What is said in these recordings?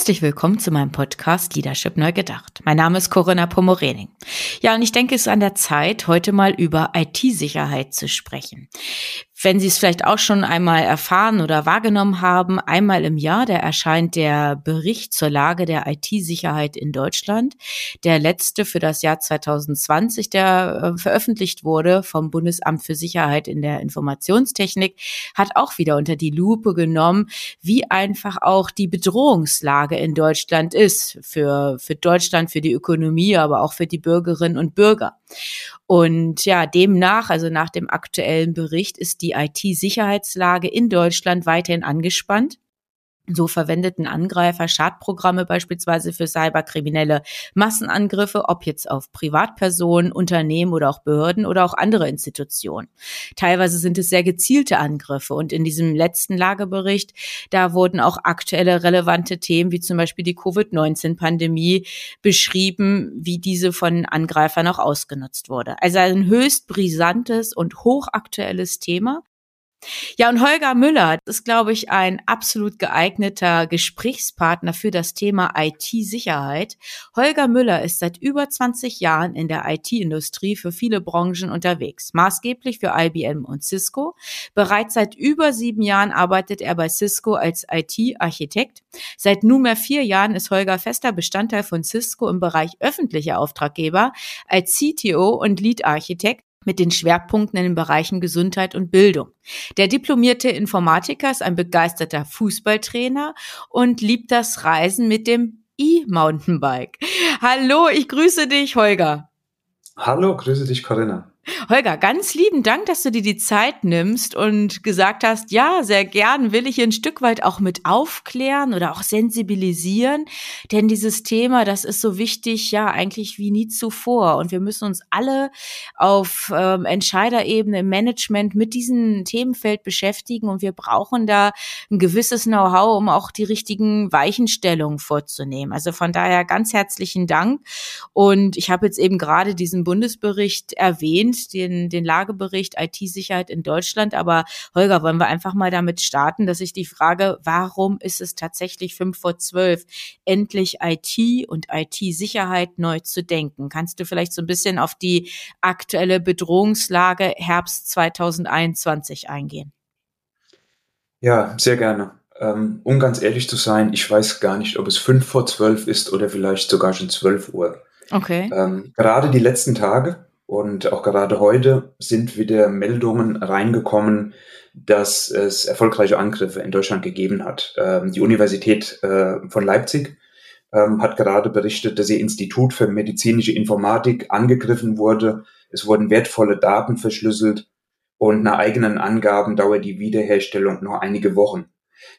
Herzlich willkommen zu meinem Podcast Leadership Neu Gedacht. Mein Name ist Corinna Pomorening. Ja, und ich denke, es ist an der Zeit, heute mal über IT-Sicherheit zu sprechen wenn Sie es vielleicht auch schon einmal erfahren oder wahrgenommen haben, einmal im Jahr, da erscheint der Bericht zur Lage der IT-Sicherheit in Deutschland. Der letzte für das Jahr 2020, der äh, veröffentlicht wurde vom Bundesamt für Sicherheit in der Informationstechnik, hat auch wieder unter die Lupe genommen, wie einfach auch die Bedrohungslage in Deutschland ist für, für Deutschland, für die Ökonomie, aber auch für die Bürgerinnen und Bürger. Und ja, demnach, also nach dem aktuellen Bericht, ist die IT-Sicherheitslage in Deutschland weiterhin angespannt. So verwendeten Angreifer Schadprogramme beispielsweise für cyberkriminelle Massenangriffe, ob jetzt auf Privatpersonen, Unternehmen oder auch Behörden oder auch andere Institutionen. Teilweise sind es sehr gezielte Angriffe und in diesem letzten Lagebericht, da wurden auch aktuelle relevante Themen wie zum Beispiel die Covid-19-Pandemie beschrieben, wie diese von Angreifern auch ausgenutzt wurde. Also ein höchst brisantes und hochaktuelles Thema. Ja, und Holger Müller ist, glaube ich, ein absolut geeigneter Gesprächspartner für das Thema IT-Sicherheit. Holger Müller ist seit über 20 Jahren in der IT-Industrie für viele Branchen unterwegs, maßgeblich für IBM und Cisco. Bereits seit über sieben Jahren arbeitet er bei Cisco als IT-Architekt. Seit nunmehr vier Jahren ist Holger fester Bestandteil von Cisco im Bereich öffentlicher Auftraggeber als CTO und Lead-Architekt mit den Schwerpunkten in den Bereichen Gesundheit und Bildung. Der diplomierte Informatiker ist ein begeisterter Fußballtrainer und liebt das Reisen mit dem E-Mountainbike. Hallo, ich grüße dich, Holger. Hallo, grüße dich, Corinna. Holger, ganz lieben Dank, dass du dir die Zeit nimmst und gesagt hast, ja, sehr gern will ich hier ein Stück weit auch mit aufklären oder auch sensibilisieren, denn dieses Thema, das ist so wichtig, ja, eigentlich wie nie zuvor. Und wir müssen uns alle auf ähm, Entscheiderebene im Management mit diesem Themenfeld beschäftigen. Und wir brauchen da ein gewisses Know-how, um auch die richtigen Weichenstellungen vorzunehmen. Also von daher ganz herzlichen Dank. Und ich habe jetzt eben gerade diesen Bundesbericht erwähnt, den, den Lagebericht IT-Sicherheit in Deutschland. Aber Holger, wollen wir einfach mal damit starten, dass ich die Frage, warum ist es tatsächlich fünf vor zwölf, endlich IT und IT-Sicherheit neu zu denken? Kannst du vielleicht so ein bisschen auf die aktuelle Bedrohungslage Herbst 2021 eingehen? Ja, sehr gerne. Ähm, um ganz ehrlich zu sein, ich weiß gar nicht, ob es fünf vor zwölf ist oder vielleicht sogar schon zwölf Uhr. Okay. Ähm, gerade die letzten Tage und auch gerade heute sind wieder Meldungen reingekommen, dass es erfolgreiche Angriffe in Deutschland gegeben hat. Ähm, die Universität äh, von Leipzig ähm, hat gerade berichtet, dass ihr Institut für medizinische Informatik angegriffen wurde. Es wurden wertvolle Daten verschlüsselt und nach eigenen Angaben dauert die Wiederherstellung nur einige Wochen.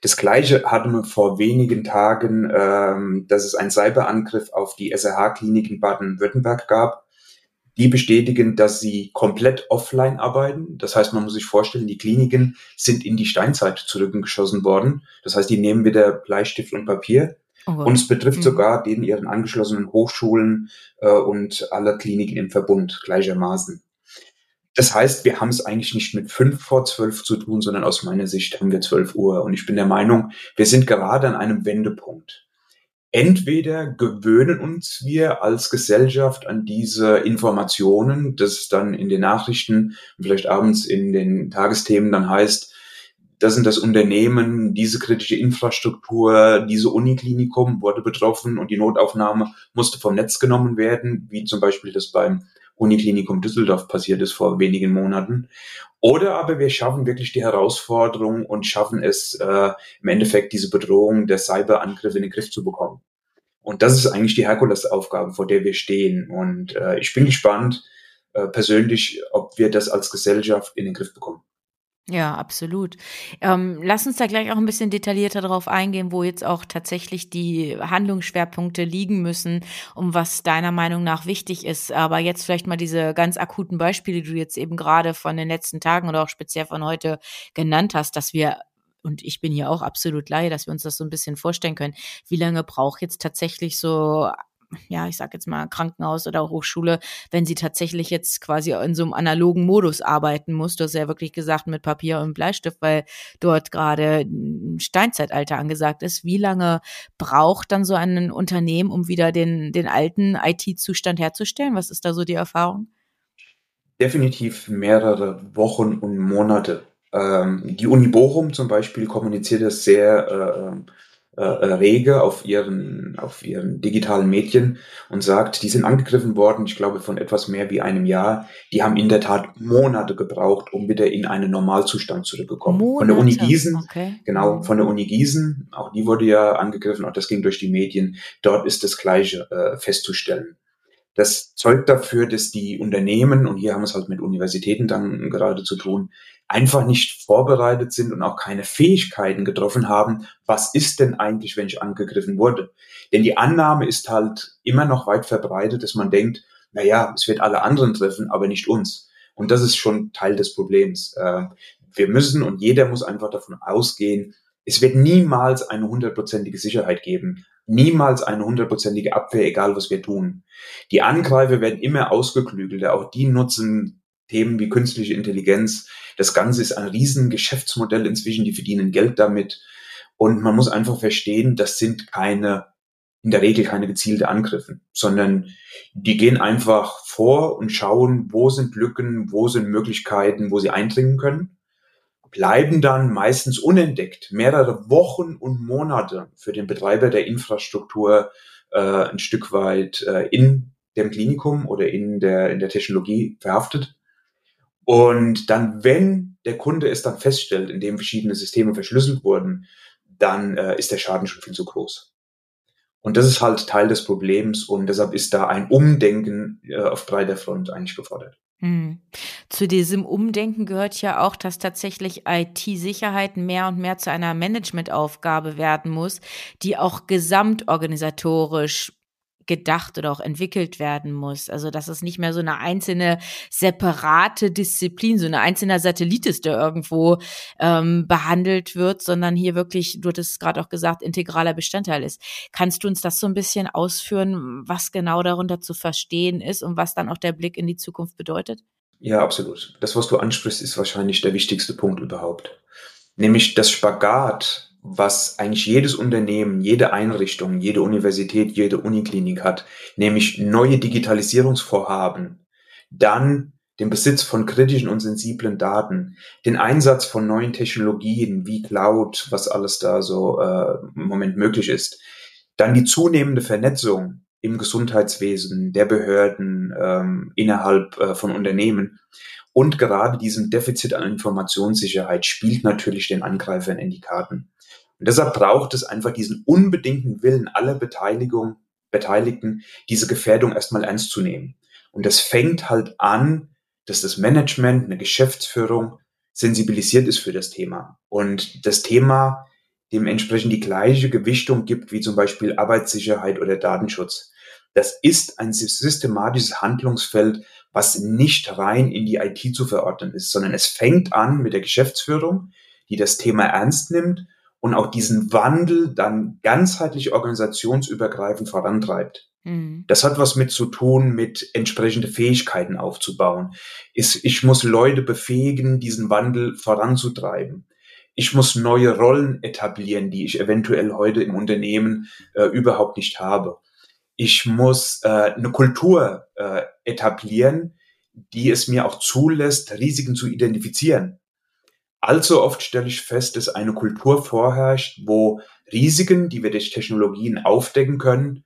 Das Gleiche hatten wir vor wenigen Tagen, ähm, dass es einen Cyberangriff auf die SRH-Klinik in Baden-Württemberg gab die bestätigen, dass sie komplett offline arbeiten. Das heißt, man muss sich vorstellen, die Kliniken sind in die Steinzeit zurückgeschossen worden. Das heißt, die nehmen wieder Bleistift und Papier. Oh. Und es betrifft mhm. sogar den ihren angeschlossenen Hochschulen äh, und alle Kliniken im Verbund gleichermaßen. Das heißt, wir haben es eigentlich nicht mit fünf vor zwölf zu tun, sondern aus meiner Sicht haben wir zwölf Uhr. Und ich bin der Meinung, wir sind gerade an einem Wendepunkt entweder gewöhnen uns wir als Gesellschaft an diese Informationen, das dann in den Nachrichten und vielleicht abends in den Tagesthemen dann heißt, das sind das Unternehmen, diese kritische Infrastruktur, diese Uniklinikum wurde betroffen und die Notaufnahme musste vom Netz genommen werden, wie zum Beispiel das beim Uniklinikum Düsseldorf passiert ist vor wenigen Monaten. Oder aber wir schaffen wirklich die Herausforderung und schaffen es äh, im Endeffekt diese Bedrohung der Cyberangriffe in den Griff zu bekommen. Und das ist eigentlich die Herkulesaufgabe, vor der wir stehen. Und äh, ich bin gespannt äh, persönlich, ob wir das als Gesellschaft in den Griff bekommen. Ja, absolut. Ähm, lass uns da gleich auch ein bisschen detaillierter darauf eingehen, wo jetzt auch tatsächlich die Handlungsschwerpunkte liegen müssen, um was deiner Meinung nach wichtig ist. Aber jetzt vielleicht mal diese ganz akuten Beispiele, die du jetzt eben gerade von den letzten Tagen oder auch speziell von heute genannt hast, dass wir und ich bin hier auch absolut Laie, dass wir uns das so ein bisschen vorstellen können. Wie lange braucht jetzt tatsächlich so ja, ich sag jetzt mal Krankenhaus oder Hochschule, wenn sie tatsächlich jetzt quasi in so einem analogen Modus arbeiten muss. Du hast ja wirklich gesagt mit Papier und Bleistift, weil dort gerade ein Steinzeitalter angesagt ist. Wie lange braucht dann so ein Unternehmen, um wieder den, den alten IT-Zustand herzustellen? Was ist da so die Erfahrung? Definitiv mehrere Wochen und Monate. Ähm, die Uni Bochum zum Beispiel kommuniziert das sehr äh, äh, rege auf ihren, auf ihren digitalen Medien und sagt, die sind angegriffen worden, ich glaube von etwas mehr wie einem Jahr. Die haben in der Tat Monate gebraucht, um wieder in einen Normalzustand zurückzukommen. Monate? Von der Uni Gießen, okay. genau, von der Uni Gießen, auch die wurde ja angegriffen, auch das ging durch die Medien. Dort ist das Gleiche äh, festzustellen. Das zeugt dafür, dass die Unternehmen, und hier haben wir es halt mit Universitäten dann gerade zu tun, einfach nicht vorbereitet sind und auch keine Fähigkeiten getroffen haben, was ist denn eigentlich, wenn ich angegriffen wurde? Denn die Annahme ist halt immer noch weit verbreitet, dass man denkt, na ja, es wird alle anderen treffen, aber nicht uns. Und das ist schon Teil des Problems. Ähm, wir müssen und jeder muss einfach davon ausgehen, es wird niemals eine hundertprozentige Sicherheit geben. Niemals eine hundertprozentige Abwehr, egal was wir tun. Die Angreifer werden immer ausgeklügelter. Auch die nutzen Themen wie künstliche Intelligenz. Das Ganze ist ein riesen Geschäftsmodell inzwischen, die verdienen Geld damit. Und man muss einfach verstehen, das sind keine, in der Regel keine gezielte Angriffe, sondern die gehen einfach vor und schauen, wo sind Lücken, wo sind Möglichkeiten, wo sie eindringen können, bleiben dann meistens unentdeckt mehrere Wochen und Monate für den Betreiber der Infrastruktur äh, ein Stück weit äh, in dem Klinikum oder in der, in der Technologie verhaftet. Und dann, wenn der Kunde es dann feststellt, indem verschiedene Systeme verschlüsselt wurden, dann äh, ist der Schaden schon viel zu groß. Und das ist halt Teil des Problems und deshalb ist da ein Umdenken äh, auf breiter Front eigentlich gefordert. Hm. Zu diesem Umdenken gehört ja auch, dass tatsächlich IT-Sicherheit mehr und mehr zu einer Managementaufgabe werden muss, die auch gesamtorganisatorisch gedacht oder auch entwickelt werden muss. Also dass es nicht mehr so eine einzelne separate Disziplin, so eine einzelne Satellit ist, der irgendwo ähm, behandelt wird, sondern hier wirklich, du hattest gerade auch gesagt, integraler Bestandteil ist. Kannst du uns das so ein bisschen ausführen, was genau darunter zu verstehen ist und was dann auch der Blick in die Zukunft bedeutet? Ja, absolut. Das, was du ansprichst, ist wahrscheinlich der wichtigste Punkt überhaupt. Nämlich das Spagat was eigentlich jedes Unternehmen, jede Einrichtung, jede Universität, jede Uniklinik hat, nämlich neue Digitalisierungsvorhaben, dann den Besitz von kritischen und sensiblen Daten, den Einsatz von neuen Technologien wie Cloud, was alles da so äh, im Moment möglich ist, dann die zunehmende Vernetzung im Gesundheitswesen, der Behörden, ähm, innerhalb äh, von Unternehmen und gerade diesen Defizit an Informationssicherheit spielt natürlich den Angreifern in die Karten. Und deshalb braucht es einfach diesen unbedingten Willen aller Beteiligung, Beteiligten, diese Gefährdung erstmal ernst zu nehmen. Und das fängt halt an, dass das Management, eine Geschäftsführung sensibilisiert ist für das Thema und das Thema dementsprechend die gleiche Gewichtung gibt wie zum Beispiel Arbeitssicherheit oder Datenschutz. Das ist ein systematisches Handlungsfeld, was nicht rein in die IT zu verordnen ist, sondern es fängt an mit der Geschäftsführung, die das Thema ernst nimmt und auch diesen Wandel dann ganzheitlich organisationsübergreifend vorantreibt. Mhm. Das hat was mit zu tun, mit entsprechende Fähigkeiten aufzubauen. Ich muss Leute befähigen, diesen Wandel voranzutreiben. Ich muss neue Rollen etablieren, die ich eventuell heute im Unternehmen äh, überhaupt nicht habe. Ich muss äh, eine Kultur äh, etablieren, die es mir auch zulässt, Risiken zu identifizieren. Allzu oft stelle ich fest, dass eine Kultur vorherrscht, wo Risiken, die wir durch Technologien aufdecken können,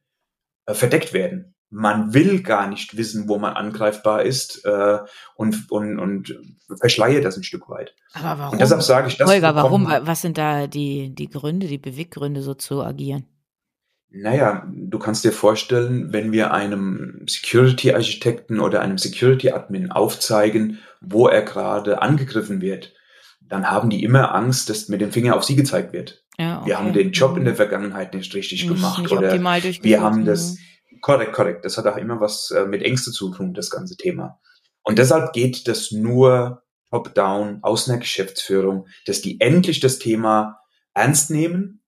äh, verdeckt werden. Man will gar nicht wissen, wo man angreifbar ist äh, und, und, und verschleiert das ein Stück weit. Aber warum? Und deshalb sage ich das. Holger, warum? Was sind da die, die Gründe, die Beweggründe, so zu agieren? Naja, du kannst dir vorstellen, wenn wir einem Security-Architekten oder einem Security-Admin aufzeigen, wo er gerade angegriffen wird, dann haben die immer Angst, dass mit dem Finger auf sie gezeigt wird. Ja, okay. Wir haben den Job in der mhm. Vergangenheit nicht richtig nicht, gemacht. Nicht oder wir haben das, korrekt, korrekt. Das hat auch immer was äh, mit Ängste zu tun, das ganze Thema. Und deshalb geht das nur top-down aus einer Geschäftsführung, dass die endlich das Thema ernst nehmen,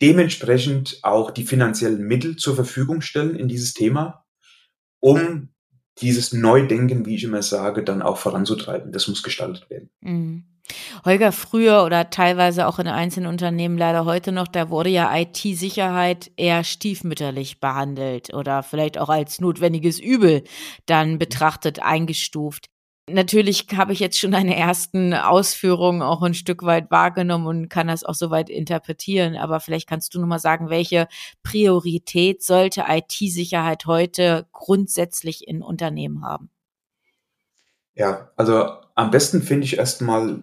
dementsprechend auch die finanziellen Mittel zur Verfügung stellen in dieses Thema, um dieses Neudenken, wie ich immer sage, dann auch voranzutreiben. Das muss gestaltet werden. Mhm. Holger, früher oder teilweise auch in einzelnen Unternehmen leider heute noch, da wurde ja IT-Sicherheit eher stiefmütterlich behandelt oder vielleicht auch als notwendiges Übel dann betrachtet, eingestuft. Natürlich habe ich jetzt schon deine ersten Ausführungen auch ein Stück weit wahrgenommen und kann das auch soweit interpretieren. Aber vielleicht kannst du noch mal sagen, welche Priorität sollte IT-Sicherheit heute grundsätzlich in Unternehmen haben? Ja, also am besten finde ich erstmal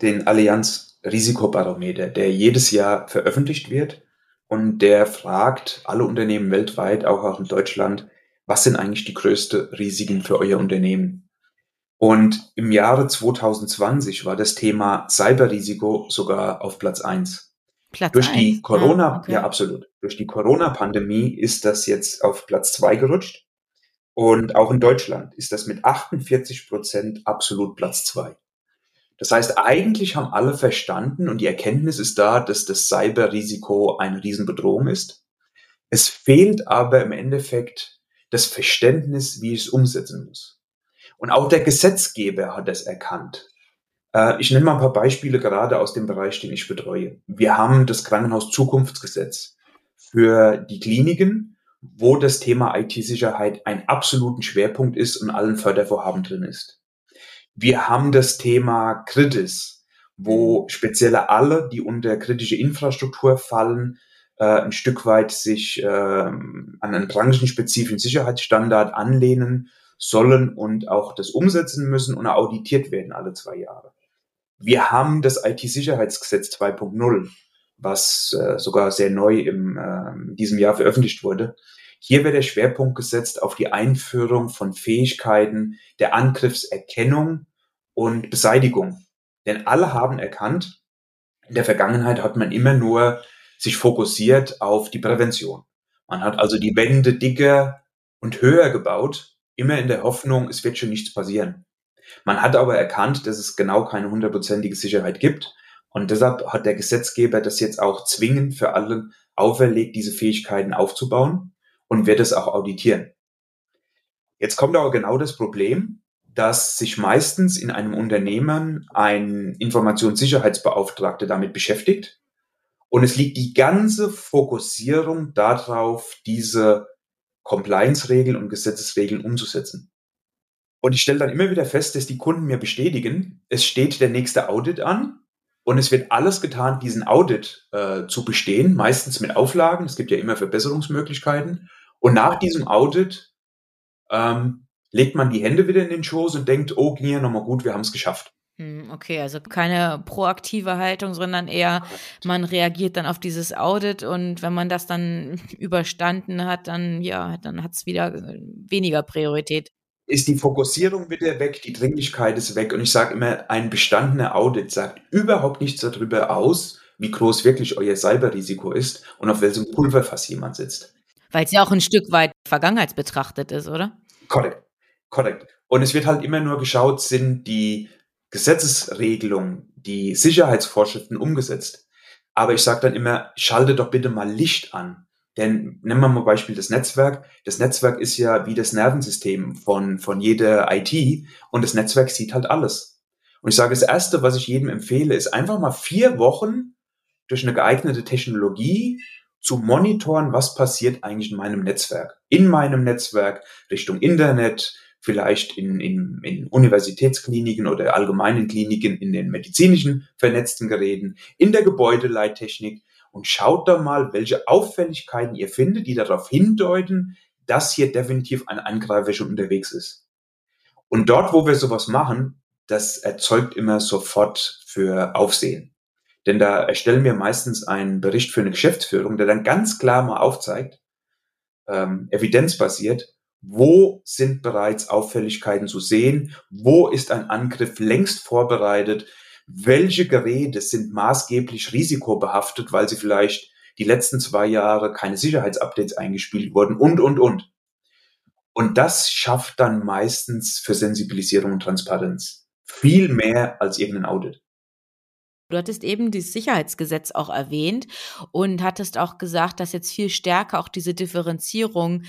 den Allianz Risikobarometer, der jedes Jahr veröffentlicht wird und der fragt alle Unternehmen weltweit, auch in Deutschland, was sind eigentlich die größten Risiken für euer Unternehmen? Und im Jahre 2020 war das Thema Cyberrisiko sogar auf Platz eins. Platz Durch die Corona, ja, okay. ja absolut. Durch die Corona-Pandemie ist das jetzt auf Platz zwei gerutscht. Und auch in Deutschland ist das mit 48 Prozent absolut Platz zwei. Das heißt, eigentlich haben alle verstanden und die Erkenntnis ist da, dass das Cyberrisiko eine Riesenbedrohung ist. Es fehlt aber im Endeffekt das Verständnis, wie ich es umsetzen muss. Und auch der Gesetzgeber hat es erkannt. Äh, ich nenne mal ein paar Beispiele gerade aus dem Bereich, den ich betreue. Wir haben das Krankenhaus Zukunftsgesetz für die Kliniken, wo das Thema IT-Sicherheit ein absoluten Schwerpunkt ist und allen Fördervorhaben drin ist. Wir haben das Thema Kritis, wo spezielle alle, die unter kritische Infrastruktur fallen, äh, ein Stück weit sich äh, an einen branchenspezifischen Sicherheitsstandard anlehnen sollen und auch das umsetzen müssen und auditiert werden alle zwei Jahre. Wir haben das IT-Sicherheitsgesetz 2.0, was äh, sogar sehr neu im äh, diesem Jahr veröffentlicht wurde. Hier wird der Schwerpunkt gesetzt auf die Einführung von Fähigkeiten der Angriffserkennung und Beseitigung. Denn alle haben erkannt, in der Vergangenheit hat man immer nur sich fokussiert auf die Prävention. Man hat also die Wände dicker und höher gebaut, immer in der Hoffnung, es wird schon nichts passieren. Man hat aber erkannt, dass es genau keine hundertprozentige Sicherheit gibt und deshalb hat der Gesetzgeber das jetzt auch zwingend für alle auferlegt, diese Fähigkeiten aufzubauen und wird es auch auditieren. Jetzt kommt aber genau das Problem, dass sich meistens in einem Unternehmen ein Informationssicherheitsbeauftragter damit beschäftigt und es liegt die ganze Fokussierung darauf, diese Compliance-Regeln und Gesetzesregeln umzusetzen. Und ich stelle dann immer wieder fest, dass die Kunden mir bestätigen, es steht der nächste Audit an und es wird alles getan, diesen Audit äh, zu bestehen, meistens mit Auflagen. Es gibt ja immer Verbesserungsmöglichkeiten. Und nach diesem Audit ähm, legt man die Hände wieder in den Schoß und denkt, oh, ging ja nochmal gut, wir haben es geschafft. Hm, okay, also keine proaktive Haltung, sondern eher man reagiert dann auf dieses Audit und wenn man das dann überstanden hat, dann ja, dann hat es wieder äh, weniger Priorität ist die Fokussierung wieder weg, die Dringlichkeit ist weg. Und ich sage immer, ein bestandener Audit sagt überhaupt nichts darüber aus, wie groß wirklich euer Cyberrisiko ist und auf welchem Pulverfass jemand sitzt. Weil es ja auch ein Stück weit vergangenheitsbetrachtet ist, oder? Korrekt, korrekt. Und es wird halt immer nur geschaut, sind die Gesetzesregelungen, die Sicherheitsvorschriften umgesetzt. Aber ich sage dann immer, schalte doch bitte mal Licht an. Denn nehmen wir mal Beispiel das Netzwerk. Das Netzwerk ist ja wie das Nervensystem von, von jeder IT und das Netzwerk sieht halt alles. Und ich sage, das Erste, was ich jedem empfehle, ist einfach mal vier Wochen durch eine geeignete Technologie zu monitoren, was passiert eigentlich in meinem Netzwerk. In meinem Netzwerk, Richtung Internet, vielleicht in, in, in Universitätskliniken oder allgemeinen Kliniken, in den medizinischen vernetzten Geräten, in der Gebäudeleittechnik und schaut da mal, welche Auffälligkeiten ihr findet, die darauf hindeuten, dass hier definitiv ein Angreifer schon unterwegs ist. Und dort, wo wir sowas machen, das erzeugt immer sofort für Aufsehen. Denn da erstellen wir meistens einen Bericht für eine Geschäftsführung, der dann ganz klar mal aufzeigt, ähm, evidenzbasiert, wo sind bereits Auffälligkeiten zu sehen, wo ist ein Angriff längst vorbereitet, welche Geräte sind maßgeblich risikobehaftet, weil sie vielleicht die letzten zwei Jahre keine Sicherheitsupdates eingespielt wurden und, und, und. Und das schafft dann meistens für Sensibilisierung und Transparenz viel mehr als irgendein Audit. Du hattest eben dieses Sicherheitsgesetz auch erwähnt und hattest auch gesagt, dass jetzt viel stärker auch diese Differenzierung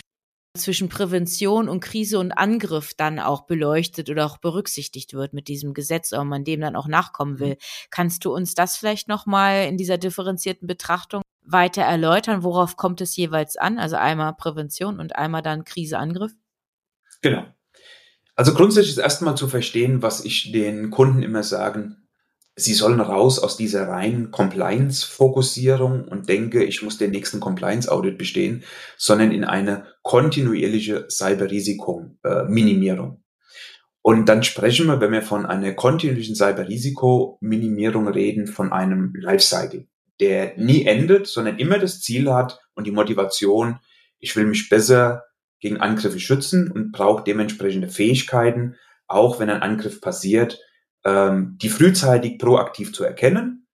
zwischen Prävention und Krise und Angriff dann auch beleuchtet oder auch berücksichtigt wird mit diesem Gesetz, ob man dem dann auch nachkommen mhm. will. Kannst du uns das vielleicht nochmal in dieser differenzierten Betrachtung weiter erläutern? Worauf kommt es jeweils an? Also einmal Prävention und einmal dann Krise, Angriff? Genau. Also grundsätzlich ist erstmal zu verstehen, was ich den Kunden immer sagen, sie sollen raus aus dieser reinen Compliance-Fokussierung und denke, ich muss den nächsten Compliance-Audit bestehen, sondern in eine kontinuierliche Cyberrisiko-Minimierung. Und dann sprechen wir, wenn wir von einer kontinuierlichen Cyberrisiko-Minimierung reden, von einem Lifecycle, der nie endet, sondern immer das Ziel hat und die Motivation, ich will mich besser gegen Angriffe schützen und brauche dementsprechende Fähigkeiten, auch wenn ein Angriff passiert, ähm, die frühzeitig proaktiv zu erkennen.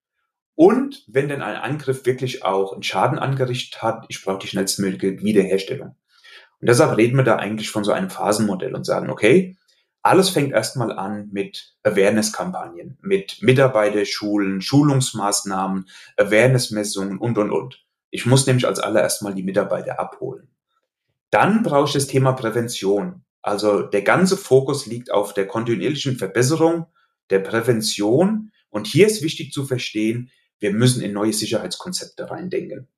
Und wenn denn ein Angriff wirklich auch einen Schaden angerichtet hat, ich brauche die schnellstmögliche Wiederherstellung. Und deshalb reden wir da eigentlich von so einem Phasenmodell und sagen, okay, alles fängt erstmal an mit Awareness-Kampagnen, mit Mitarbeiterschulen, Schulungsmaßnahmen, Awareness-Messungen und, und, und. Ich muss nämlich als allererst mal die Mitarbeiter abholen. Dann brauche ich das Thema Prävention. Also der ganze Fokus liegt auf der kontinuierlichen Verbesserung der Prävention. Und hier ist wichtig zu verstehen, wir müssen in neue Sicherheitskonzepte reindenken.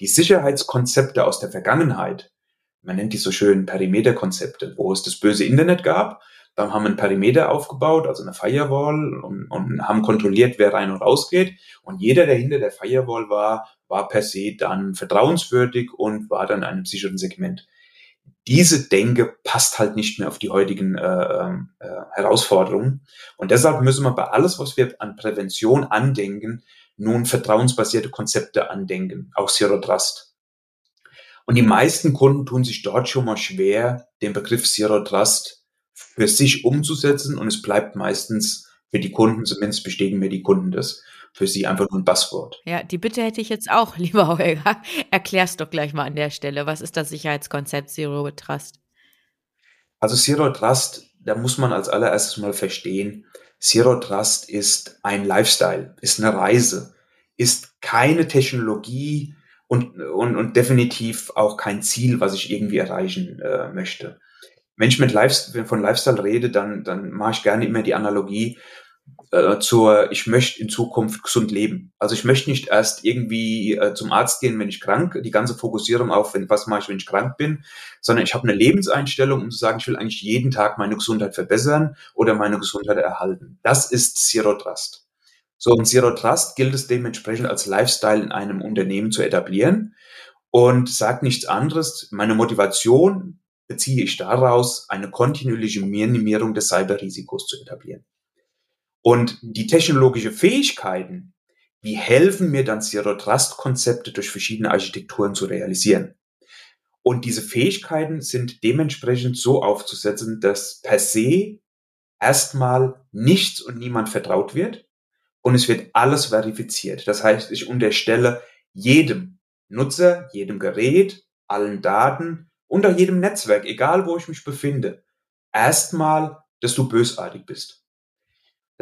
Die Sicherheitskonzepte aus der Vergangenheit, man nennt die so schön Perimeterkonzepte, wo es das böse Internet gab, dann haben wir ein Perimeter aufgebaut, also eine Firewall und, und haben kontrolliert, wer rein und raus geht. Und jeder, der hinter der Firewall war, war per se dann vertrauenswürdig und war dann in einem sicheren Segment diese Denke passt halt nicht mehr auf die heutigen äh, ähm, äh, Herausforderungen. Und deshalb müssen wir bei alles, was wir an Prävention andenken, nun vertrauensbasierte Konzepte andenken, auch Zero Trust. Und die meisten Kunden tun sich dort schon mal schwer, den Begriff Zero Trust für sich umzusetzen und es bleibt meistens für die Kunden, zumindest bestätigen mir die Kunden das, für sie einfach nur ein Passwort. Ja, die Bitte hätte ich jetzt auch, lieber Holger. Erklär's doch gleich mal an der Stelle. Was ist das Sicherheitskonzept Zero Trust? Also Zero Trust, da muss man als allererstes mal verstehen, Zero Trust ist ein Lifestyle, ist eine Reise, ist keine Technologie und, und, und definitiv auch kein Ziel, was ich irgendwie erreichen äh, möchte. Wenn ich mit Lifestyle, von Lifestyle rede, dann, dann mache ich gerne immer die Analogie, äh, zur, ich möchte in Zukunft gesund leben. Also ich möchte nicht erst irgendwie äh, zum Arzt gehen, wenn ich krank, die ganze Fokussierung auf, wenn, was mache ich, wenn ich krank bin, sondern ich habe eine Lebenseinstellung, um zu sagen, ich will eigentlich jeden Tag meine Gesundheit verbessern oder meine Gesundheit erhalten. Das ist Zero Trust. So, und Zero Trust gilt es dementsprechend als Lifestyle in einem Unternehmen zu etablieren und sagt nichts anderes. Meine Motivation beziehe ich daraus, eine kontinuierliche Minimierung des Cyberrisikos zu etablieren. Und die technologische Fähigkeiten, die helfen mir dann Zero Trust Konzepte durch verschiedene Architekturen zu realisieren. Und diese Fähigkeiten sind dementsprechend so aufzusetzen, dass per se erstmal nichts und niemand vertraut wird und es wird alles verifiziert. Das heißt, ich unterstelle jedem Nutzer, jedem Gerät, allen Daten und auch jedem Netzwerk, egal wo ich mich befinde, erstmal, dass du bösartig bist.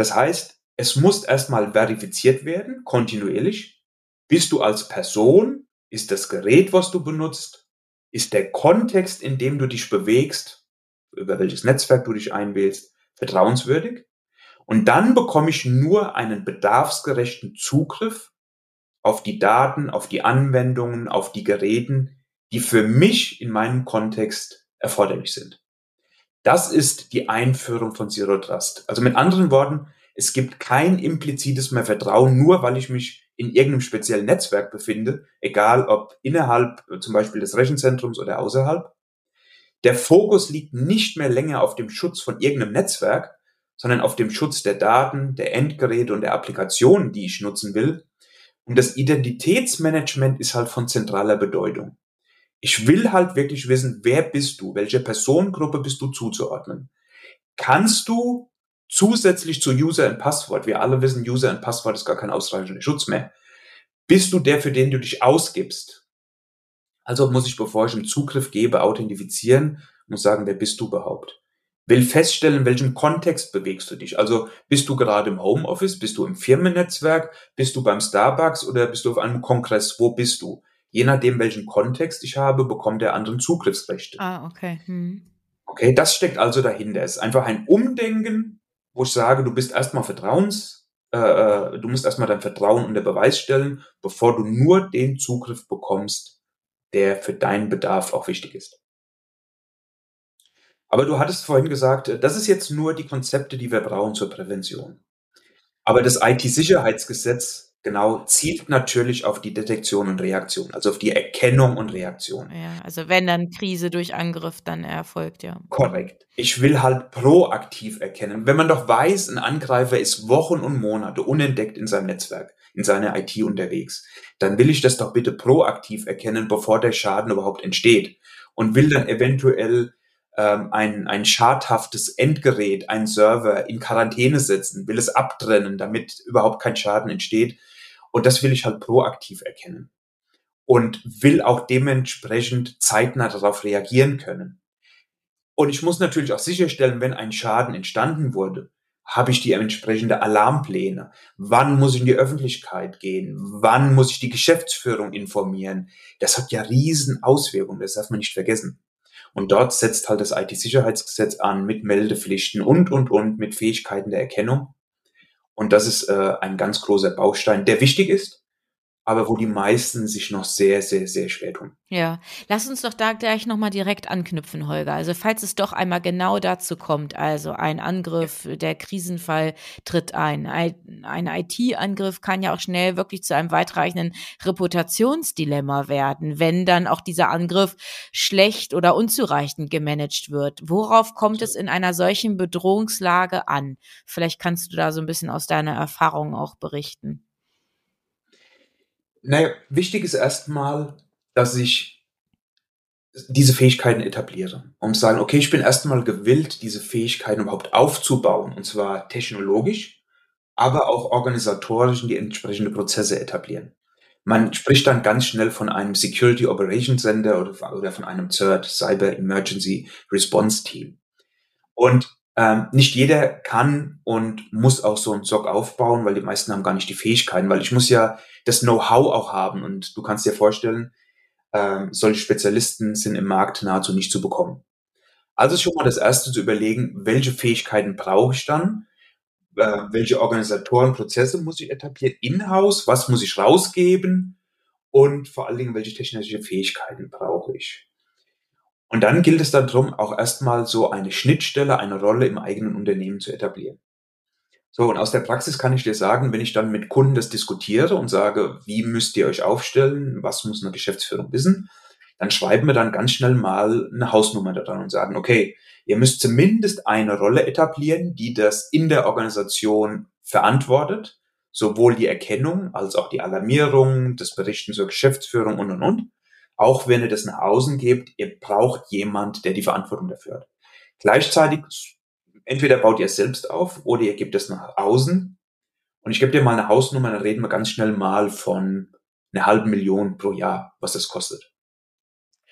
Das heißt, es muss erstmal verifiziert werden, kontinuierlich. Bist du als Person? Ist das Gerät, was du benutzt? Ist der Kontext, in dem du dich bewegst, über welches Netzwerk du dich einwählst, vertrauenswürdig? Und dann bekomme ich nur einen bedarfsgerechten Zugriff auf die Daten, auf die Anwendungen, auf die Geräten, die für mich in meinem Kontext erforderlich sind. Das ist die Einführung von Zero Trust. Also mit anderen Worten, es gibt kein implizites mehr Vertrauen, nur weil ich mich in irgendeinem speziellen Netzwerk befinde, egal ob innerhalb zum Beispiel des Rechenzentrums oder außerhalb. Der Fokus liegt nicht mehr länger auf dem Schutz von irgendeinem Netzwerk, sondern auf dem Schutz der Daten, der Endgeräte und der Applikationen, die ich nutzen will. Und das Identitätsmanagement ist halt von zentraler Bedeutung. Ich will halt wirklich wissen, wer bist du? Welche Personengruppe bist du zuzuordnen? Kannst du zusätzlich zu User und Passwort, wir alle wissen, User und Passwort ist gar kein ausreichender Schutz mehr, bist du der, für den du dich ausgibst. Also muss ich, bevor ich einen Zugriff gebe, authentifizieren und sagen, wer bist du überhaupt? Will feststellen, in welchem Kontext bewegst du dich. Also bist du gerade im Homeoffice, bist du im Firmennetzwerk, bist du beim Starbucks oder bist du auf einem Kongress? Wo bist du? Je nachdem, welchen Kontext ich habe, bekommt der anderen Zugriffsrechte. Ah, okay. Hm. Okay, das steckt also dahinter. Es ist einfach ein Umdenken, wo ich sage, du bist erstmal Vertrauens, äh, äh, du musst erstmal dein Vertrauen unter Beweis stellen, bevor du nur den Zugriff bekommst, der für deinen Bedarf auch wichtig ist. Aber du hattest vorhin gesagt, das ist jetzt nur die Konzepte, die wir brauchen zur Prävention. Aber das IT-Sicherheitsgesetz genau zielt natürlich auf die Detektion und Reaktion, also auf die Erkennung und Reaktion. Ja, also wenn dann Krise durch Angriff dann erfolgt, ja. Korrekt. Ich will halt proaktiv erkennen. Wenn man doch weiß, ein Angreifer ist Wochen und Monate unentdeckt in seinem Netzwerk, in seiner IT unterwegs, dann will ich das doch bitte proaktiv erkennen, bevor der Schaden überhaupt entsteht und will dann eventuell ähm, ein, ein schadhaftes Endgerät, ein Server in Quarantäne setzen, will es abtrennen, damit überhaupt kein Schaden entsteht. Und das will ich halt proaktiv erkennen. Und will auch dementsprechend zeitnah darauf reagieren können. Und ich muss natürlich auch sicherstellen, wenn ein Schaden entstanden wurde, habe ich die entsprechende Alarmpläne? Wann muss ich in die Öffentlichkeit gehen? Wann muss ich die Geschäftsführung informieren? Das hat ja riesen Auswirkungen, das darf man nicht vergessen. Und dort setzt halt das IT-Sicherheitsgesetz an mit Meldepflichten und, und, und, mit Fähigkeiten der Erkennung. Und das ist äh, ein ganz großer Baustein, der wichtig ist, aber wo die meisten sich noch sehr, sehr, sehr schwer tun. Ja, lass uns doch da gleich nochmal direkt anknüpfen, Holger. Also falls es doch einmal genau dazu kommt, also ein Angriff, der Krisenfall tritt ein. Ein IT-Angriff kann ja auch schnell wirklich zu einem weitreichenden Reputationsdilemma werden, wenn dann auch dieser Angriff schlecht oder unzureichend gemanagt wird. Worauf kommt es in einer solchen Bedrohungslage an? Vielleicht kannst du da so ein bisschen aus deiner Erfahrung auch berichten. Naja, wichtig ist erstmal, dass ich diese Fähigkeiten etabliere. Um zu sagen, okay, ich bin erstmal gewillt, diese Fähigkeiten überhaupt aufzubauen. Und zwar technologisch, aber auch organisatorisch in die entsprechenden Prozesse etablieren. Man spricht dann ganz schnell von einem Security Operations Center oder, von einem CERT, Cyber Emergency Response Team. Und ähm, nicht jeder kann und muss auch so einen SOC aufbauen, weil die meisten haben gar nicht die Fähigkeiten, weil ich muss ja das Know-how auch haben und du kannst dir vorstellen, ähm, solche Spezialisten sind im Markt nahezu nicht zu bekommen. Also schon mal das erste zu überlegen, welche Fähigkeiten brauche ich dann, äh, welche Organisatoren, Prozesse muss ich etablieren, in-house, was muss ich rausgeben und vor allen Dingen, welche technische Fähigkeiten brauche ich. Und dann gilt es darum, auch erstmal so eine Schnittstelle, eine Rolle im eigenen Unternehmen zu etablieren. So, und aus der Praxis kann ich dir sagen, wenn ich dann mit Kunden das diskutiere und sage, wie müsst ihr euch aufstellen, was muss eine Geschäftsführung wissen, dann schreiben wir dann ganz schnell mal eine Hausnummer da dran und sagen, okay, ihr müsst zumindest eine Rolle etablieren, die das in der Organisation verantwortet, sowohl die Erkennung als auch die Alarmierung, das Berichten zur Geschäftsführung und, und, und auch wenn ihr das nach außen gebt, ihr braucht jemand, der die Verantwortung dafür hat. Gleichzeitig, entweder baut ihr es selbst auf oder ihr gebt es nach außen. Und ich gebe dir mal eine Hausnummer, dann reden wir ganz schnell mal von einer halben Million pro Jahr, was das kostet.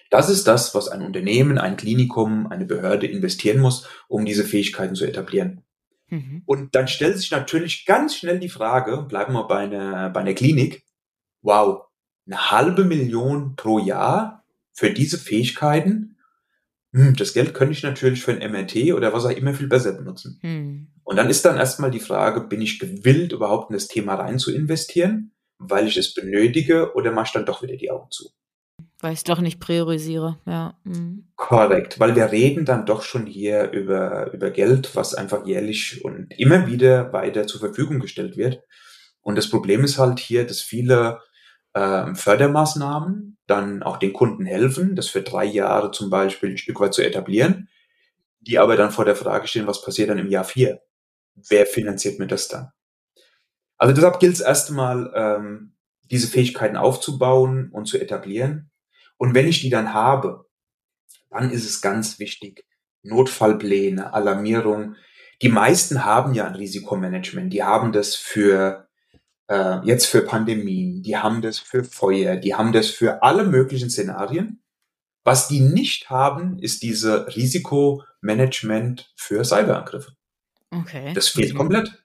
Das ist das, was ein Unternehmen, ein Klinikum, eine Behörde investieren muss, um diese Fähigkeiten zu etablieren. Mhm. Und dann stellt sich natürlich ganz schnell die Frage, bleiben wir bei einer, bei einer Klinik, wow, eine halbe Million pro Jahr für diese Fähigkeiten. Hm, das Geld könnte ich natürlich für ein MRT oder was auch immer viel besser benutzen. Hm. Und dann ist dann erstmal die Frage, bin ich gewillt, überhaupt in das Thema rein zu investieren, weil ich es benötige oder mache ich dann doch wieder die Augen zu? Weil ich es doch nicht priorisiere, ja. Mhm. Korrekt, weil wir reden dann doch schon hier über, über Geld, was einfach jährlich und immer wieder weiter zur Verfügung gestellt wird. Und das Problem ist halt hier, dass viele ähm, Fördermaßnahmen dann auch den Kunden helfen, das für drei Jahre zum Beispiel ein Stück weit zu etablieren, die aber dann vor der Frage stehen, was passiert dann im Jahr vier? Wer finanziert mir das dann? Also deshalb gilt es erstmal, ähm, diese Fähigkeiten aufzubauen und zu etablieren. Und wenn ich die dann habe, dann ist es ganz wichtig, Notfallpläne, Alarmierung, Die meisten haben ja ein Risikomanagement. Die haben das für äh, jetzt für Pandemien, die haben das für Feuer, die haben das für alle möglichen Szenarien. Was die nicht haben, ist diese Risikomanagement für Cyberangriffe. Okay. Das fehlt mhm. komplett.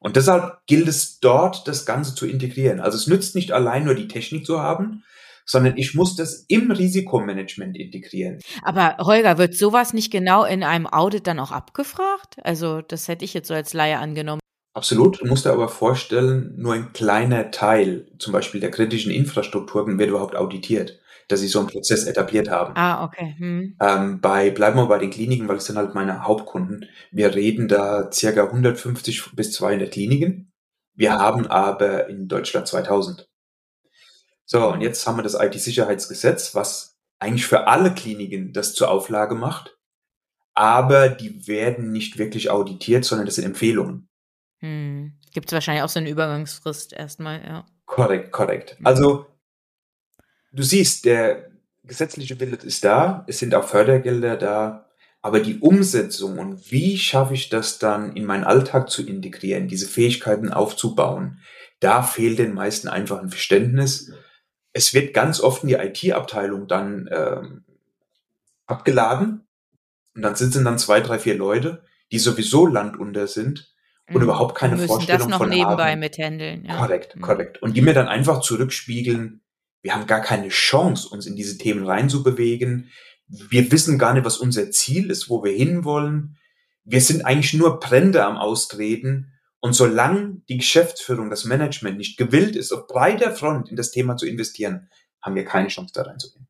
Und deshalb gilt es dort, das Ganze zu integrieren. Also es nützt nicht allein nur die Technik zu haben, sondern ich muss das im Risikomanagement integrieren. Aber Holger, wird sowas nicht genau in einem Audit dann auch abgefragt? Also das hätte ich jetzt so als Laie angenommen. Absolut. Du musst dir aber vorstellen, nur ein kleiner Teil, zum Beispiel der kritischen Infrastrukturen, wird überhaupt auditiert dass sie so einen Prozess etabliert haben. Ah, okay. Hm. Ähm, bei, bleiben wir bei den Kliniken, weil es sind halt meine Hauptkunden. Wir reden da circa 150 bis 200 Kliniken. Wir haben aber in Deutschland 2000. So, und jetzt haben wir das IT-Sicherheitsgesetz, was eigentlich für alle Kliniken das zur Auflage macht. Aber die werden nicht wirklich auditiert, sondern das sind Empfehlungen. Hm. Gibt es wahrscheinlich auch so eine Übergangsfrist erstmal, ja. Korrekt, korrekt. Also du siehst, der gesetzliche Wille ist da, es sind auch Fördergelder da, aber die Umsetzung und wie schaffe ich das dann in meinen Alltag zu integrieren, diese Fähigkeiten aufzubauen, da fehlt den meisten einfach ein Verständnis. Es wird ganz oft in die IT-Abteilung dann ähm, abgeladen und dann sitzen dann zwei, drei, vier Leute, die sowieso landunter sind und mhm. überhaupt keine müssen Vorstellung das noch von nebenbei haben. mithändeln. Ja. Korrekt, mhm. korrekt. Und die mir dann einfach zurückspiegeln, wir haben gar keine Chance, uns in diese Themen reinzubewegen. Wir wissen gar nicht, was unser Ziel ist, wo wir hinwollen. Wir sind eigentlich nur Brände am Austreten. Und solange die Geschäftsführung, das Management nicht gewillt ist, auf breiter Front in das Thema zu investieren, haben wir keine Chance da reinzugehen.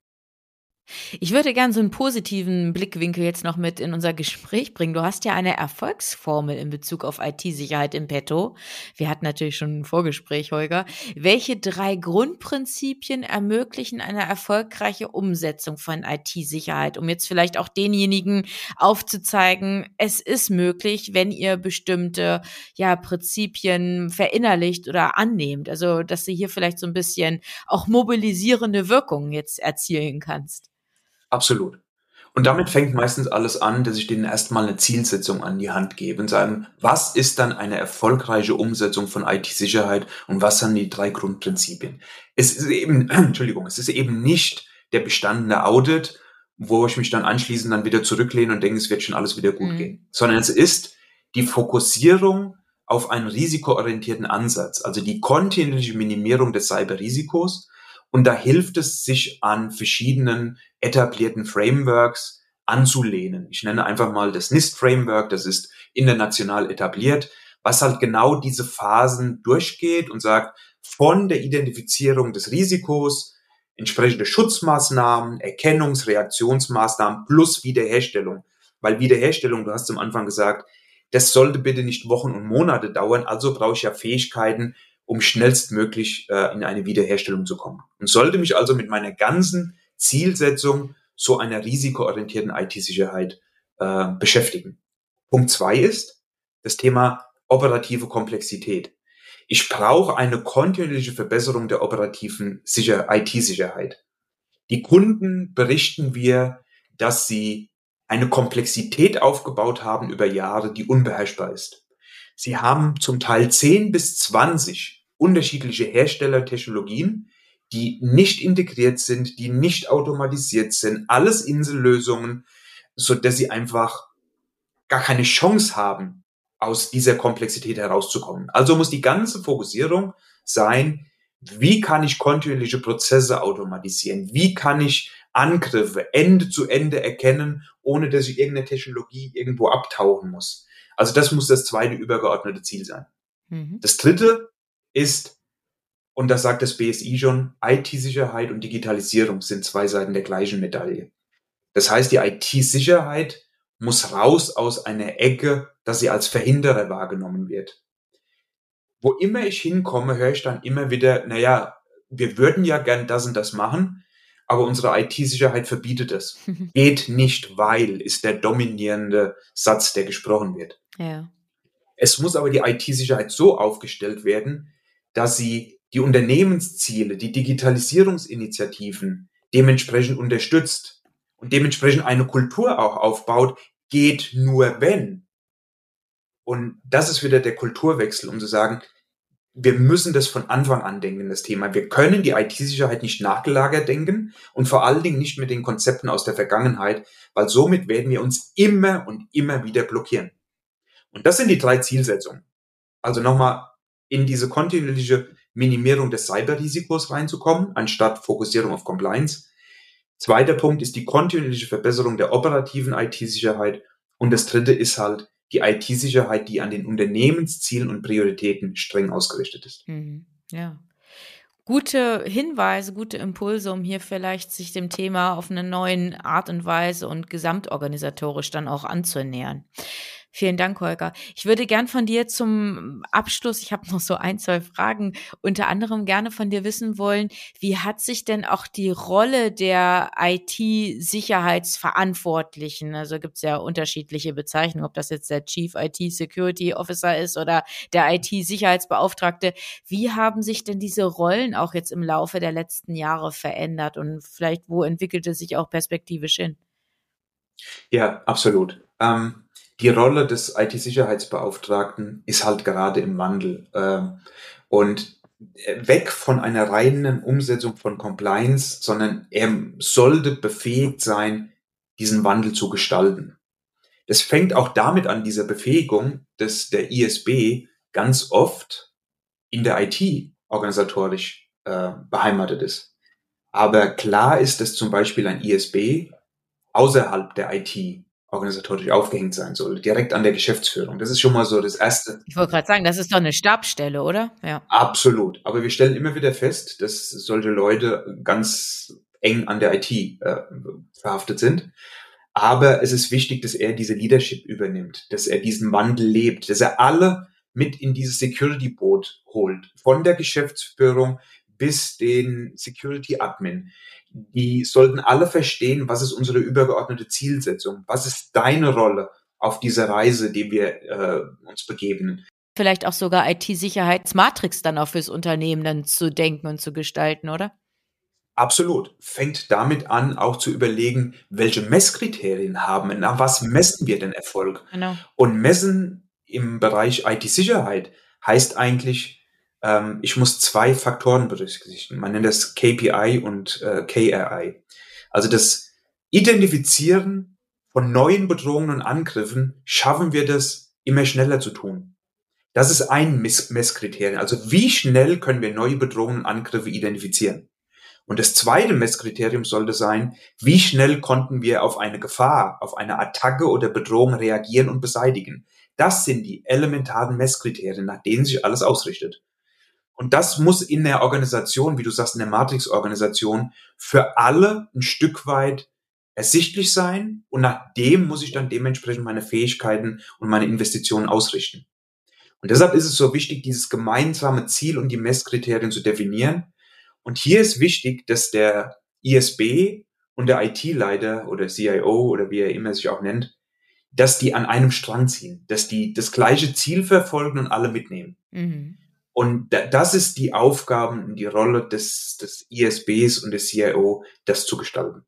Ich würde gern so einen positiven Blickwinkel jetzt noch mit in unser Gespräch bringen. Du hast ja eine Erfolgsformel in Bezug auf IT-Sicherheit im Petto. Wir hatten natürlich schon ein Vorgespräch, Holger. Welche drei Grundprinzipien ermöglichen eine erfolgreiche Umsetzung von IT-Sicherheit, um jetzt vielleicht auch denjenigen aufzuzeigen, es ist möglich, wenn ihr bestimmte ja, Prinzipien verinnerlicht oder annehmt. Also, dass du hier vielleicht so ein bisschen auch mobilisierende Wirkungen jetzt erzielen kannst. Absolut. Und damit fängt meistens alles an, dass ich denen erstmal eine Zielsetzung an die Hand gebe und sagen, was ist dann eine erfolgreiche Umsetzung von IT-Sicherheit und was sind die drei Grundprinzipien? Es ist eben, Entschuldigung, es ist eben nicht der bestandene Audit, wo ich mich dann anschließend dann wieder zurücklehne und denke, es wird schon alles wieder gut mhm. gehen, sondern es ist die Fokussierung auf einen risikoorientierten Ansatz, also die kontinuierliche Minimierung des Cyberrisikos und da hilft es, sich an verschiedenen etablierten Frameworks anzulehnen. Ich nenne einfach mal das NIST-Framework, das ist international etabliert, was halt genau diese Phasen durchgeht und sagt, von der Identifizierung des Risikos, entsprechende Schutzmaßnahmen, Erkennungs-, Reaktionsmaßnahmen plus Wiederherstellung. Weil Wiederherstellung, du hast am Anfang gesagt, das sollte bitte nicht Wochen und Monate dauern, also brauche ich ja Fähigkeiten, um schnellstmöglich äh, in eine Wiederherstellung zu kommen. Und sollte mich also mit meiner ganzen Zielsetzung so einer risikoorientierten IT-Sicherheit äh, beschäftigen. Punkt zwei ist das Thema operative Komplexität. Ich brauche eine kontinuierliche Verbesserung der operativen IT-Sicherheit. Die Kunden berichten wir, dass sie eine Komplexität aufgebaut haben über Jahre, die unbeherrschbar ist. Sie haben zum Teil 10 bis 20 unterschiedliche Herstellertechnologien, die nicht integriert sind, die nicht automatisiert sind, alles Insellösungen, so dass sie einfach gar keine Chance haben, aus dieser Komplexität herauszukommen. Also muss die ganze Fokussierung sein, wie kann ich kontinuierliche Prozesse automatisieren? Wie kann ich Angriffe Ende zu Ende erkennen, ohne dass ich irgendeine Technologie irgendwo abtauchen muss? Also das muss das zweite übergeordnete Ziel sein. Mhm. Das dritte ist, und das sagt das BSI schon, IT-Sicherheit und Digitalisierung sind zwei Seiten der gleichen Medaille. Das heißt, die IT-Sicherheit muss raus aus einer Ecke, dass sie als Verhinderer wahrgenommen wird. Wo immer ich hinkomme, höre ich dann immer wieder, naja, wir würden ja gern das und das machen, aber unsere IT-Sicherheit verbietet es. Geht nicht, weil ist der dominierende Satz, der gesprochen wird. Ja. Es muss aber die IT-Sicherheit so aufgestellt werden, dass sie die Unternehmensziele, die Digitalisierungsinitiativen dementsprechend unterstützt und dementsprechend eine Kultur auch aufbaut, geht nur wenn Und das ist wieder der Kulturwechsel, um zu sagen, wir müssen das von Anfang an denken, das Thema. Wir können die IT-Sicherheit nicht nachgelagert denken und vor allen Dingen nicht mit den Konzepten aus der Vergangenheit, weil somit werden wir uns immer und immer wieder blockieren. Und das sind die drei Zielsetzungen. Also nochmal in diese kontinuierliche Minimierung des Cyberrisikos reinzukommen, anstatt Fokussierung auf Compliance. Zweiter Punkt ist die kontinuierliche Verbesserung der operativen IT-Sicherheit. Und das dritte ist halt die IT-Sicherheit, die an den Unternehmenszielen und Prioritäten streng ausgerichtet ist. Mhm. Ja. Gute Hinweise, gute Impulse, um hier vielleicht sich dem Thema auf eine neue Art und Weise und gesamtorganisatorisch dann auch anzunähern. Vielen Dank, Holger. Ich würde gern von dir zum Abschluss, ich habe noch so ein, zwei Fragen, unter anderem gerne von dir wissen wollen, wie hat sich denn auch die Rolle der IT-Sicherheitsverantwortlichen, also gibt es ja unterschiedliche Bezeichnungen, ob das jetzt der Chief IT Security Officer ist oder der IT-Sicherheitsbeauftragte, wie haben sich denn diese Rollen auch jetzt im Laufe der letzten Jahre verändert und vielleicht wo entwickelte sich auch perspektivisch hin? Ja, absolut. Ähm die Rolle des IT-Sicherheitsbeauftragten ist halt gerade im Wandel. Ähm, und weg von einer reinen Umsetzung von Compliance, sondern er sollte befähigt sein, diesen Wandel zu gestalten. Das fängt auch damit an, dieser Befähigung, dass der ISB ganz oft in der IT organisatorisch äh, beheimatet ist. Aber klar ist, dass zum Beispiel ein ISB außerhalb der IT organisatorisch aufgehängt sein soll, direkt an der Geschäftsführung. Das ist schon mal so das Erste. Ich wollte gerade sagen, das ist doch eine Stabstelle, oder? Ja. Absolut. Aber wir stellen immer wieder fest, dass solche Leute ganz eng an der IT äh, verhaftet sind. Aber es ist wichtig, dass er diese Leadership übernimmt, dass er diesen Wandel lebt, dass er alle mit in dieses Security-Boot holt, von der Geschäftsführung bis den Security-Admin die sollten alle verstehen, was ist unsere übergeordnete Zielsetzung, was ist deine Rolle auf dieser Reise, die wir äh, uns begeben. Vielleicht auch sogar IT-Sicherheitsmatrix dann auch fürs Unternehmen dann zu denken und zu gestalten, oder? Absolut. Fängt damit an, auch zu überlegen, welche Messkriterien haben wir, nach was messen wir denn Erfolg? Genau. Und messen im Bereich IT-Sicherheit heißt eigentlich, ähm, ich muss zwei Faktoren berücksichtigen. Man nennt das KPI und äh, KRI. Also das Identifizieren von neuen Bedrohungen und Angriffen schaffen wir das immer schneller zu tun. Das ist ein Mess Messkriterium. Also wie schnell können wir neue Bedrohungen und Angriffe identifizieren? Und das zweite Messkriterium sollte sein, wie schnell konnten wir auf eine Gefahr, auf eine Attacke oder Bedrohung reagieren und beseitigen. Das sind die elementaren Messkriterien, nach denen sich alles ausrichtet. Und das muss in der Organisation, wie du sagst, in der Matrix-Organisation für alle ein Stück weit ersichtlich sein und nach dem muss ich dann dementsprechend meine Fähigkeiten und meine Investitionen ausrichten. Und deshalb ist es so wichtig, dieses gemeinsame Ziel und die Messkriterien zu definieren. Und hier ist wichtig, dass der ISB und der IT-Leiter oder CIO oder wie er immer sich auch nennt, dass die an einem Strang ziehen, dass die das gleiche Ziel verfolgen und alle mitnehmen. Mhm. Und das ist die Aufgaben und die Rolle des, des ISBs und des CIO, das zu gestalten.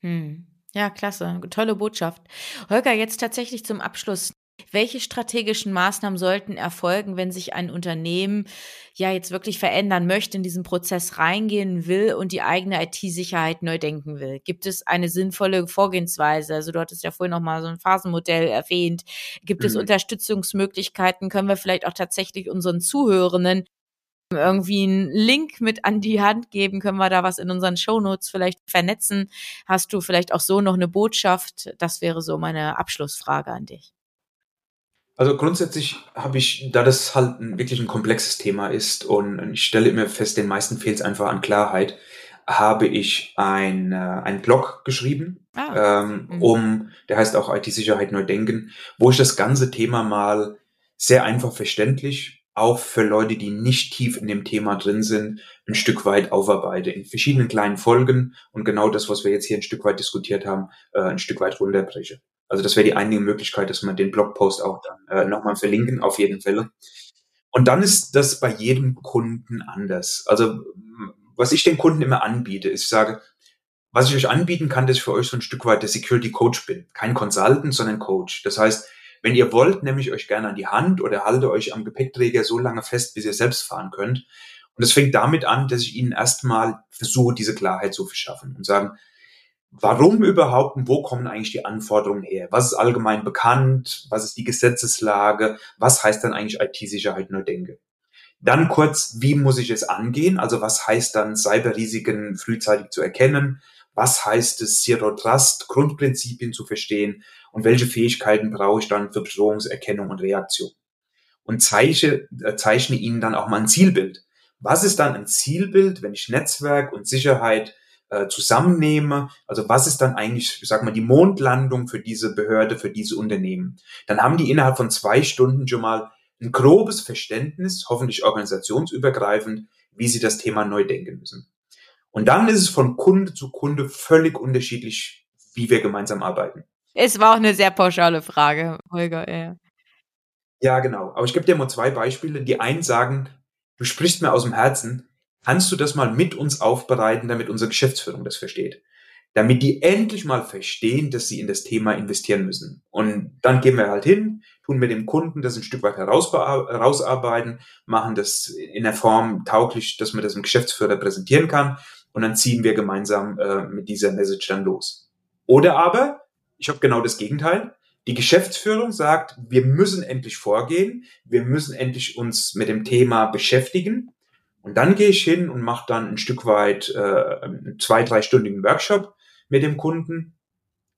Hm. Ja, klasse. Tolle Botschaft. Holger, jetzt tatsächlich zum Abschluss. Welche strategischen Maßnahmen sollten erfolgen, wenn sich ein Unternehmen ja jetzt wirklich verändern möchte, in diesen Prozess reingehen will und die eigene IT-Sicherheit neu denken will? Gibt es eine sinnvolle Vorgehensweise? Also du hattest ja vorhin noch mal so ein Phasenmodell erwähnt. Gibt mhm. es Unterstützungsmöglichkeiten? Können wir vielleicht auch tatsächlich unseren Zuhörenden irgendwie einen Link mit an die Hand geben? Können wir da was in unseren Shownotes vielleicht vernetzen? Hast du vielleicht auch so noch eine Botschaft? Das wäre so meine Abschlussfrage an dich. Also grundsätzlich habe ich, da das halt ein, wirklich ein komplexes Thema ist und ich stelle immer fest, den meisten fehlt es einfach an Klarheit, habe ich ein, äh, ein Blog geschrieben, ah. ähm, mhm. um, der heißt auch IT-Sicherheit neu denken, wo ich das ganze Thema mal sehr einfach verständlich, auch für Leute, die nicht tief in dem Thema drin sind, ein Stück weit aufarbeite, in verschiedenen kleinen Folgen und genau das, was wir jetzt hier ein Stück weit diskutiert haben, äh, ein Stück weit runterbreche. Also das wäre die einzige Möglichkeit, dass man den Blogpost auch dann äh, nochmal verlinken, auf jeden Fall. Und dann ist das bei jedem Kunden anders. Also was ich den Kunden immer anbiete, ist, ich sage, was ich euch anbieten kann, dass ich für euch so ein Stück weit der Security Coach bin. Kein Consultant, sondern Coach. Das heißt, Wenn ihr wollt, nehme ich euch gerne an die Hand oder halte euch am Gepäckträger so lange fest, bis ihr selbst fahren könnt. Und es fängt damit an, dass ich Ihnen erstmal versuche, diese Klarheit zu verschaffen und sagen, warum überhaupt und wo kommen eigentlich die Anforderungen her? Was ist allgemein bekannt? Was ist die Gesetzeslage? Was heißt dann eigentlich IT-Sicherheit nur denke? Dann kurz, wie muss ich es angehen? Also was heißt dann Cyberrisiken frühzeitig zu erkennen? Was heißt es, Zero Trust, Grundprinzipien zu verstehen? Und welche Fähigkeiten brauche ich dann für Bedrohungserkennung und Reaktion? Und zeichne, äh, zeichne Ihnen dann auch mal ein Zielbild. Was ist dann ein Zielbild, wenn ich Netzwerk und Sicherheit äh, zusammennehme? Also was ist dann eigentlich, ich sag mal, die Mondlandung für diese Behörde, für diese Unternehmen? Dann haben die innerhalb von zwei Stunden schon mal ein grobes Verständnis, hoffentlich organisationsübergreifend, wie sie das Thema neu denken müssen. Und dann ist es von Kunde zu Kunde völlig unterschiedlich, wie wir gemeinsam arbeiten. Es war auch eine sehr pauschale Frage, Holger. Ja, ja genau. Aber ich gebe dir mal zwei Beispiele. Die einen sagen, du sprichst mir aus dem Herzen, kannst du das mal mit uns aufbereiten, damit unsere Geschäftsführung das versteht? Damit die endlich mal verstehen, dass sie in das Thema investieren müssen. Und dann gehen wir halt hin, tun mit dem Kunden das ein Stück weit herausarbeiten, machen das in der Form tauglich, dass man das im Geschäftsführer präsentieren kann und dann ziehen wir gemeinsam äh, mit dieser Message dann los. Oder aber, ich habe genau das Gegenteil. Die Geschäftsführung sagt, wir müssen endlich vorgehen, wir müssen endlich uns mit dem Thema beschäftigen. Und dann gehe ich hin und mache dann ein Stück weit äh, zwei, dreistündigen Workshop mit dem Kunden.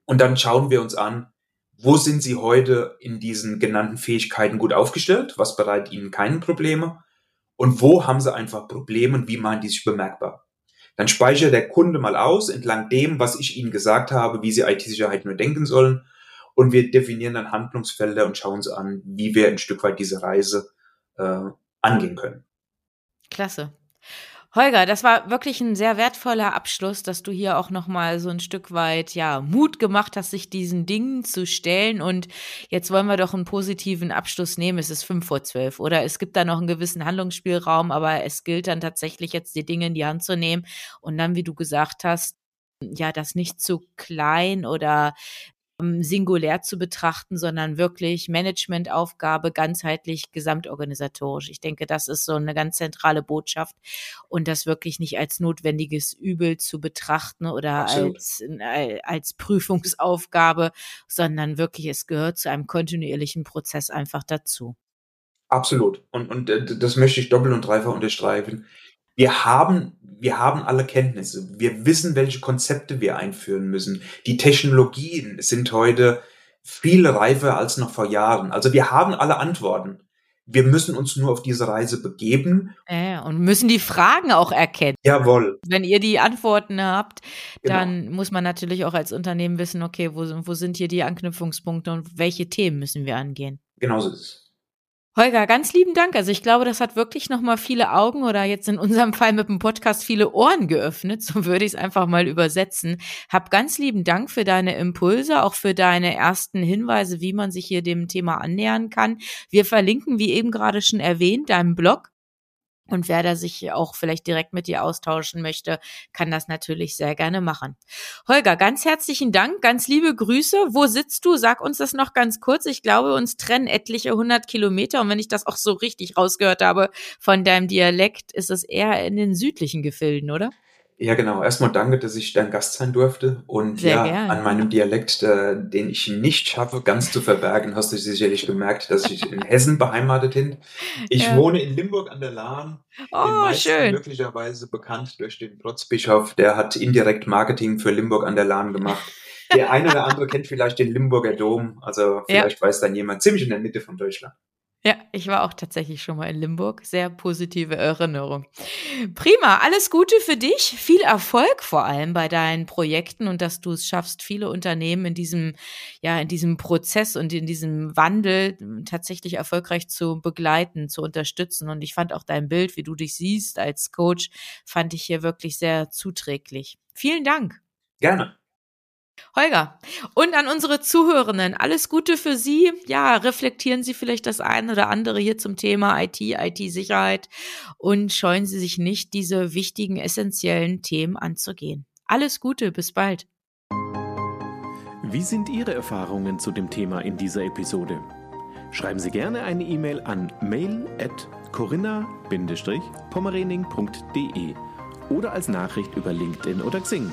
Und dann schauen wir uns an, wo sind Sie heute in diesen genannten Fähigkeiten gut aufgestellt? Was bereitet Ihnen keine Probleme? Und wo haben Sie einfach Probleme und wie machen die sich bemerkbar? Dann speichert der Kunde mal aus, entlang dem, was ich Ihnen gesagt habe, wie Sie IT-Sicherheit nur denken sollen. Und wir definieren dann Handlungsfelder und schauen uns an, wie wir ein Stück weit diese Reise äh, angehen können. Klasse. Holger, das war wirklich ein sehr wertvoller Abschluss, dass du hier auch noch mal so ein Stück weit ja Mut gemacht hast, sich diesen Dingen zu stellen. Und jetzt wollen wir doch einen positiven Abschluss nehmen. Es ist fünf vor zwölf oder es gibt da noch einen gewissen Handlungsspielraum, aber es gilt dann tatsächlich jetzt die Dinge in die Hand zu nehmen und dann, wie du gesagt hast, ja, das nicht zu klein oder singulär zu betrachten, sondern wirklich Managementaufgabe, ganzheitlich, gesamtorganisatorisch. Ich denke, das ist so eine ganz zentrale Botschaft und das wirklich nicht als notwendiges Übel zu betrachten oder als, als Prüfungsaufgabe, sondern wirklich, es gehört zu einem kontinuierlichen Prozess einfach dazu. Absolut. Und, und äh, das möchte ich doppelt und dreifach unterstreichen wir haben, wir haben alle Kenntnisse. Wir wissen, welche Konzepte wir einführen müssen. Die Technologien sind heute viel reifer als noch vor Jahren. Also wir haben alle Antworten. Wir müssen uns nur auf diese Reise begeben. Äh, und müssen die Fragen auch erkennen. Jawohl. Wenn ihr die Antworten habt, genau. dann muss man natürlich auch als Unternehmen wissen, okay, wo, wo sind hier die Anknüpfungspunkte und welche Themen müssen wir angehen. Genauso ist es. Holger, ganz lieben Dank. Also ich glaube, das hat wirklich nochmal viele Augen oder jetzt in unserem Fall mit dem Podcast viele Ohren geöffnet. So würde ich es einfach mal übersetzen. Hab ganz lieben Dank für deine Impulse, auch für deine ersten Hinweise, wie man sich hier dem Thema annähern kann. Wir verlinken, wie eben gerade schon erwähnt, deinen Blog und wer da sich auch vielleicht direkt mit dir austauschen möchte, kann das natürlich sehr gerne machen. Holger, ganz herzlichen Dank, ganz liebe Grüße. Wo sitzt du? Sag uns das noch ganz kurz. Ich glaube, uns trennen etliche hundert Kilometer. Und wenn ich das auch so richtig rausgehört habe von deinem Dialekt, ist es eher in den südlichen Gefilden, oder? Ja, genau. Erstmal danke, dass ich dein Gast sein durfte. Und Sehr ja, gern. an meinem Dialekt, äh, den ich nicht schaffe, ganz zu verbergen, hast du sicherlich gemerkt, dass ich in Hessen beheimatet bin. Ich ja. wohne in Limburg an der Lahn. Oh, schön. Möglicherweise bekannt durch den Protzbischof. Der hat indirekt Marketing für Limburg an der Lahn gemacht. Der eine oder andere kennt vielleicht den Limburger Dom. Also vielleicht ja. weiß dann jemand ziemlich in der Mitte von Deutschland. Ja, ich war auch tatsächlich schon mal in Limburg. Sehr positive Erinnerung. Prima, alles Gute für dich. Viel Erfolg vor allem bei deinen Projekten und dass du es schaffst, viele Unternehmen in diesem, ja, in diesem Prozess und in diesem Wandel tatsächlich erfolgreich zu begleiten, zu unterstützen. Und ich fand auch dein Bild, wie du dich siehst als Coach, fand ich hier wirklich sehr zuträglich. Vielen Dank. Gerne. Holger, und an unsere Zuhörenden, alles Gute für Sie. Ja, reflektieren Sie vielleicht das eine oder andere hier zum Thema IT, IT-Sicherheit und scheuen Sie sich nicht, diese wichtigen, essentiellen Themen anzugehen. Alles Gute, bis bald. Wie sind Ihre Erfahrungen zu dem Thema in dieser Episode? Schreiben Sie gerne eine E-Mail an mail at corinna-pommerening.de oder als Nachricht über LinkedIn oder Xing.